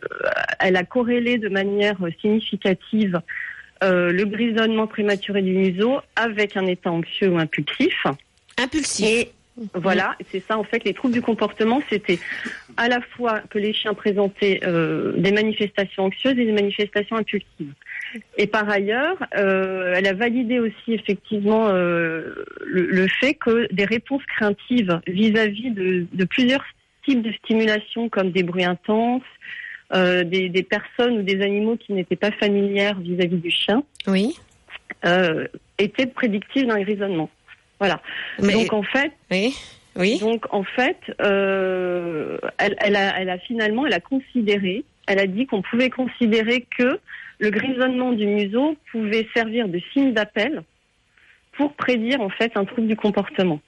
elle a corrélé de manière significative euh, le grisonnement prématuré du museau avec un état anxieux ou impulsif. Impulsif. Et voilà, c'est ça en fait, les troubles du comportement, c'était à la fois que les chiens présentaient euh, des manifestations anxieuses et des manifestations impulsives. Et par ailleurs, euh, elle a validé aussi effectivement euh, le, le fait que des réponses craintives vis-à-vis de, de plusieurs types de stimulation comme des bruits intenses, euh, des, des personnes ou des animaux qui n'étaient pas familières vis-à-vis du chien, Oui. étaient prédictives d'un grisonnement. Voilà. Mais Donc en fait, oui. Oui. donc en fait, euh, elle, elle, a, elle a finalement, elle a considéré, elle a dit qu'on pouvait considérer que le grisonnement du museau pouvait servir de signe d'appel pour prédire en fait un trouble du comportement.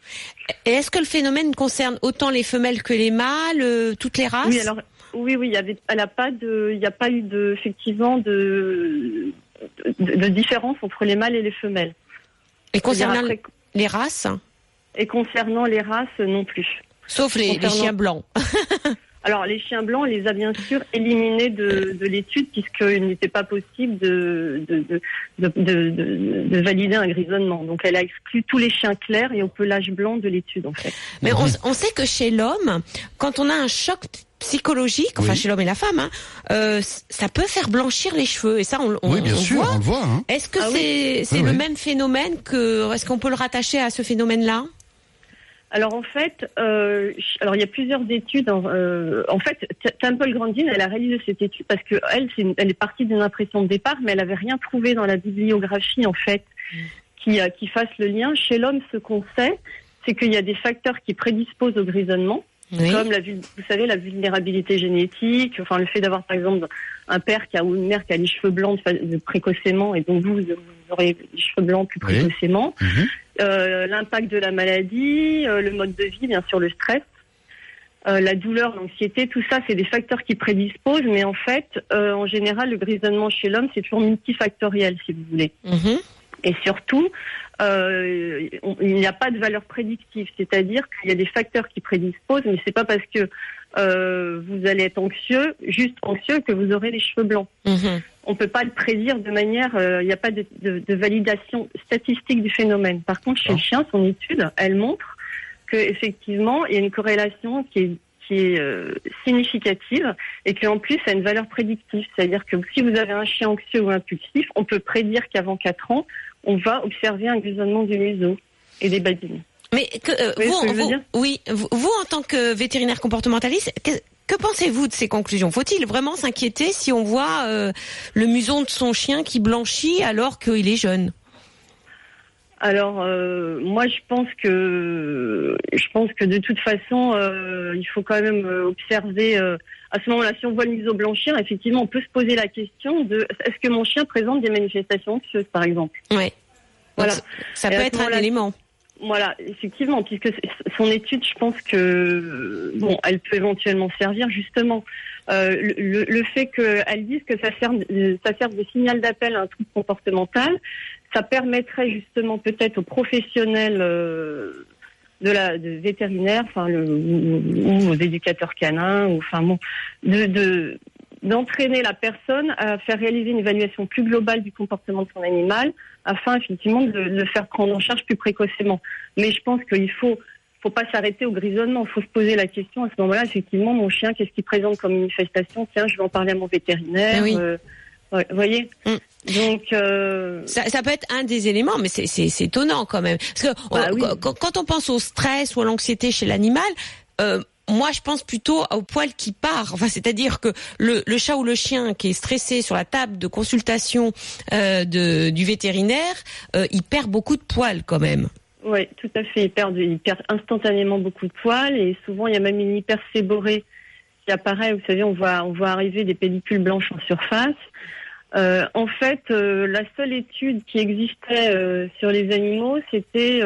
Et est-ce que le phénomène concerne autant les femelles que les mâles, euh, toutes les races? Oui, alors oui, oui, il y avait, elle a pas de, il n'y a pas eu de, effectivement de, de, de différence entre les mâles et les femelles. Et concernant après- les races, et concernant les races non plus. sauf les, chiens blancs. Alors, les chiens blancs, on les a bien sûr éliminés de, de l'étude puisqu'il n'était pas possible de, de, de, de, de- de- de valider un grisonnement. Donc, elle a exclu tous les chiens clairs et au pelage blanc de l'étude, en fait. Mais on, on sait que chez l'homme, quand on a un choc psychologique, enfin Oui. chez l'homme et la femme, hein, euh, ça peut faire blanchir les cheveux. Et ça, on, on, Oui, bien on sûr, voit. on le voit. Hein. Est-ce que Ah oui. c'est Oui, le oui. même phénomène que est-ce qu'on peut le rattacher à ce phénomène-là? Alors, en fait, euh, alors il y a plusieurs études. En, euh, en fait, Temple Grandin, elle a réalisé cette étude parce que elle, une- elle est partie d'une impression de départ, mais elle avait rien trouvé dans la bibliographie, en fait, qui, euh, qui fasse le lien. Chez l'homme, ce qu'on sait, c'est qu'il y a des facteurs qui prédisposent au grisonnement. Oui. comme la, vous savez, la vulnérabilité génétique, enfin le fait d'avoir par exemple un père qui a ou une mère qui a les cheveux blancs précocement et donc vous, vous aurez les cheveux blancs plus précocement, Mhm. L'impact de la maladie, euh, le mode de vie, bien sûr le stress, euh, la douleur, l'anxiété, tout ça, c'est des facteurs qui prédisposent, mais en fait, euh, en général, le grisonnement chez l'homme, c'est toujours multifactoriel, si vous voulez. Mhm. Et surtout, euh, on- il n'y a pas de valeur prédictive, c'est-à-dire qu'il y a des facteurs qui prédisposent, mais c'est pas parce que euh, vous allez être anxieux, juste anxieux, que vous aurez les cheveux blancs. Mhm. On peut pas le prédire de manière, euh, il n'y a pas de, de- de validation statistique du phénomène. Par contre, chez le chien, son étude, elle montre que effectivement, il y a une corrélation qui est qui est euh, significative et qui en plus a une valeur prédictive. C'est-à-dire que si vous avez un chien anxieux ou impulsif, on peut prédire qu'avant 4 ans, on va observer un grisonnement du museau et des babines. Mais que, euh, vous, oui, vous, vous, en tant que vétérinaire comportementaliste, que, pensez-vous de ces conclusions Faut-il vraiment s'inquiéter si on voit euh, le museau de son chien qui blanchit alors qu'il est jeune? Alors euh, moi je pense que je pense que de toute façon euh, il faut quand même observer euh, à ce moment-là si on voit le museau blanchir effectivement on peut se poser la question de est-ce que mon chien présente des manifestations anxieuses par exemple? Ouais. Voilà. Donc, ça peut être un élément. Voilà, effectivement, puisque son étude, je pense que bon, elle peut éventuellement servir justement. Euh, le, le- fait qu'elle dise que ça sert, ça sert de signal d'appel à un trouble comportemental, ça permettrait justement peut-être aux professionnels euh, de la de vétérinaires, enfin le, ou, ou aux éducateurs canins, ou enfin bon, de, de d'entraîner la personne à faire réaliser une évaluation plus globale du comportement de son animal afin effectivement de le faire prendre en charge plus précocement. Mais je pense qu'il faut faut pas s'arrêter au grisonnement. Il faut se poser la question à ce moment-là. Effectivement, mon chien, qu'est-ce qu'il présente comme manifestation? Tiens, je vais en parler à mon vétérinaire. Oui. euh, ouais, voyez? Mm. Donc, euh, Ça, ça peut être un des éléments, mais c'est- étonnant quand même. Parce que Bah on- oui. quand, quand on pense au stress ou à l'anxiété chez l'animal, euh, moi je pense plutôt au poil qui part. Enfin, c'est-à-dire que le, le chat ou le chien qui est stressé sur la table de consultation euh, de, du vétérinaire, euh, il perd beaucoup de poils quand même. Oui, tout à fait. Il perd, il perd instantanément beaucoup de poils et souvent il y a même une hyperséborée qui apparaît. Vous savez, on voit, on voit arriver des pellicules blanches en surface. Euh, en fait, la seule étude qui existait sur les animaux, c'était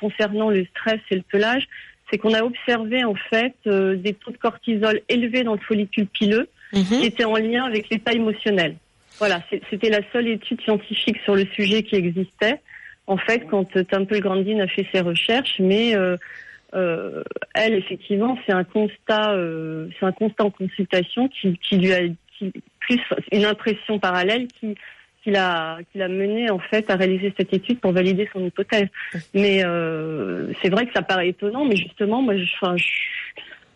concernant le stress et le pelage, c'est qu'on a observé en fait euh, des taux de cortisol élevés dans le follicule pileux Mhm. qui étaient en lien avec l'état émotionnel. Voilà, c'était la seule étude scientifique sur le sujet qui existait. En fait, quand euh, Temple Grandin a fait ses recherches, mais euh, euh, elle, effectivement, c'est un constat, euh, c'est un constat en consultation qui, qui lui a qui- plus une impression parallèle qui qui l'a qui l'a mené en fait à réaliser cette étude pour valider son hypothèse. Mais euh, c'est vrai que ça paraît étonnant, mais justement, moi, je, enfin, je,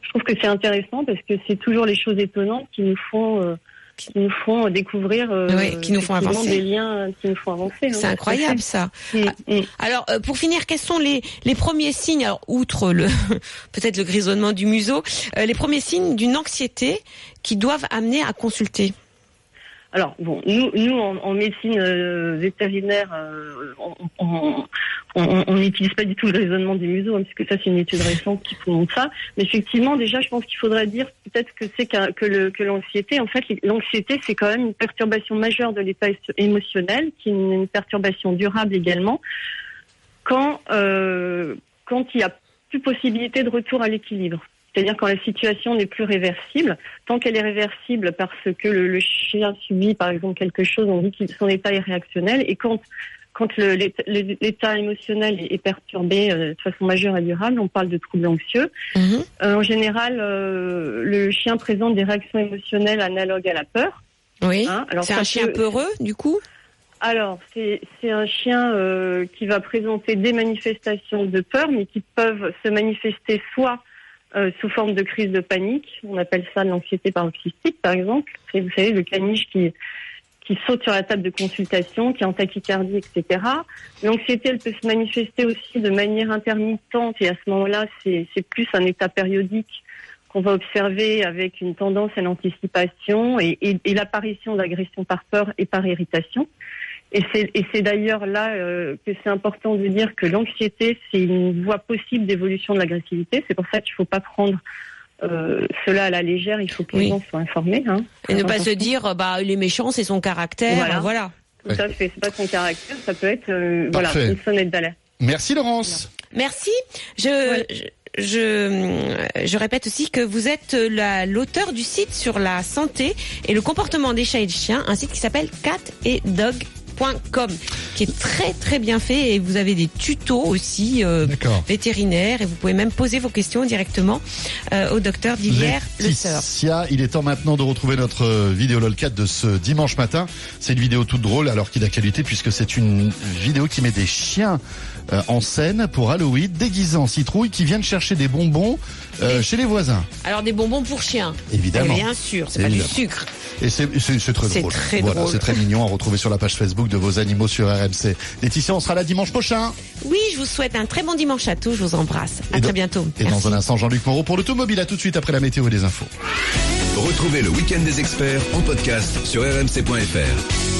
je trouve que c'est intéressant parce que c'est toujours les choses étonnantes qui nous font euh, qui nous font découvrir euh, Oui, qui nous font avancer. des liens qui nous font avancer. C'est incroyable ça. Mm, mm. Alors, euh, pour finir, quels sont les, les premiers signes, alors, outre le peut-être le grisonnement du museau, les premiers signes d'une anxiété qui doivent amener à consulter? Alors bon, nous, nous en, médecine euh, vétérinaire, euh, on- n'utilise pas du tout le raisonnement des museaux, hein, puisque ça c'est une étude récente qui montre ça. Mais effectivement, déjà, je pense qu'il faudrait dire peut-être que c'est que que l'anxiété, en fait, l'anxiété c'est quand même une perturbation majeure de l'état émotionnel, qui est une, perturbation durable également, quand euh, quand il y a plus possibilité de retour à l'équilibre. C'est-à-dire quand la situation n'est plus réversible, tant qu'elle est réversible parce que le, le chien subit par exemple quelque chose, on dit que son état est réactionnel, et quand quand l'état émotionnel est, est perturbé euh, de façon majeure et durable, on parle de troubles anxieux. Mhm. Euh, en général, euh, le chien présente des réactions émotionnelles analogues à la peur. Oui. Hein, c'est un chien peureux, du coup? Alors, c'est c'est un chien euh, qui va présenter des manifestations de peur, mais qui peuvent se manifester soit euh, sous forme de crise de panique, on appelle ça l'anxiété paroxystique, par exemple. C'est, vous savez, le caniche qui qui saute sur la table de consultation, qui est en tachycardie, etc. L'anxiété, elle peut se manifester aussi de manière intermittente, et à ce moment-là, c'est c'est plus un état périodique qu'on va observer avec une tendance à l'anticipation et, et- et l'apparition d'agressions par peur et par irritation. Et c'est, et c'est d'ailleurs là euh, que c'est important de dire que l'anxiété, c'est une voie possible d'évolution de l'agressivité. C'est pour ça qu'il ne faut pas prendre euh, cela à la légère. Il faut que les Oui. gens soient informés. Hein. Et ne pas se dire, euh, bah, il est méchant, c'est son caractère, Voilà. euh, voilà. Tout à fait. C'est pas son caractère. Ça peut être euh, voilà une sonnette d'alerte. Merci Laurence. Merci. Je, je, je, je répète aussi que vous êtes la- l'auteur du site sur la santé et le comportement des chats et des chiens, un site qui s'appelle qui est très très bien fait et vous avez des tutos aussi euh, vétérinaires et vous pouvez même poser vos questions directement euh, au docteur Divière Le Sœur. Il est temps maintenant de retrouver notre euh, vidéo LOLCAT de ce dimanche matin. C'est une vidéo toute drôle alors qu'il a qualité puisque c'est une vidéo qui met des chiens euh, en scène pour Halloween déguisés en citrouille qui viennent chercher des bonbons euh, chez les voisins. Alors des bonbons pour chiens. Évidemment. Et bien sûr, c'est pas du sucre. Et c'est très C'est drôle. très voilà, drôle. c'est très mignon à retrouver sur la page Facebook de vos animaux sur RMC. Laetitia, on sera là dimanche prochain. Oui, je vous souhaite un très bon dimanche à tous. Je vous embrasse. À Et très bientôt. Et Merci. dans un instant, Jean-Luc Moreau pour l'automobile. À tout de suite après la météo et les infos. Retrouvez le week-end des experts en podcast sur rmc.fr.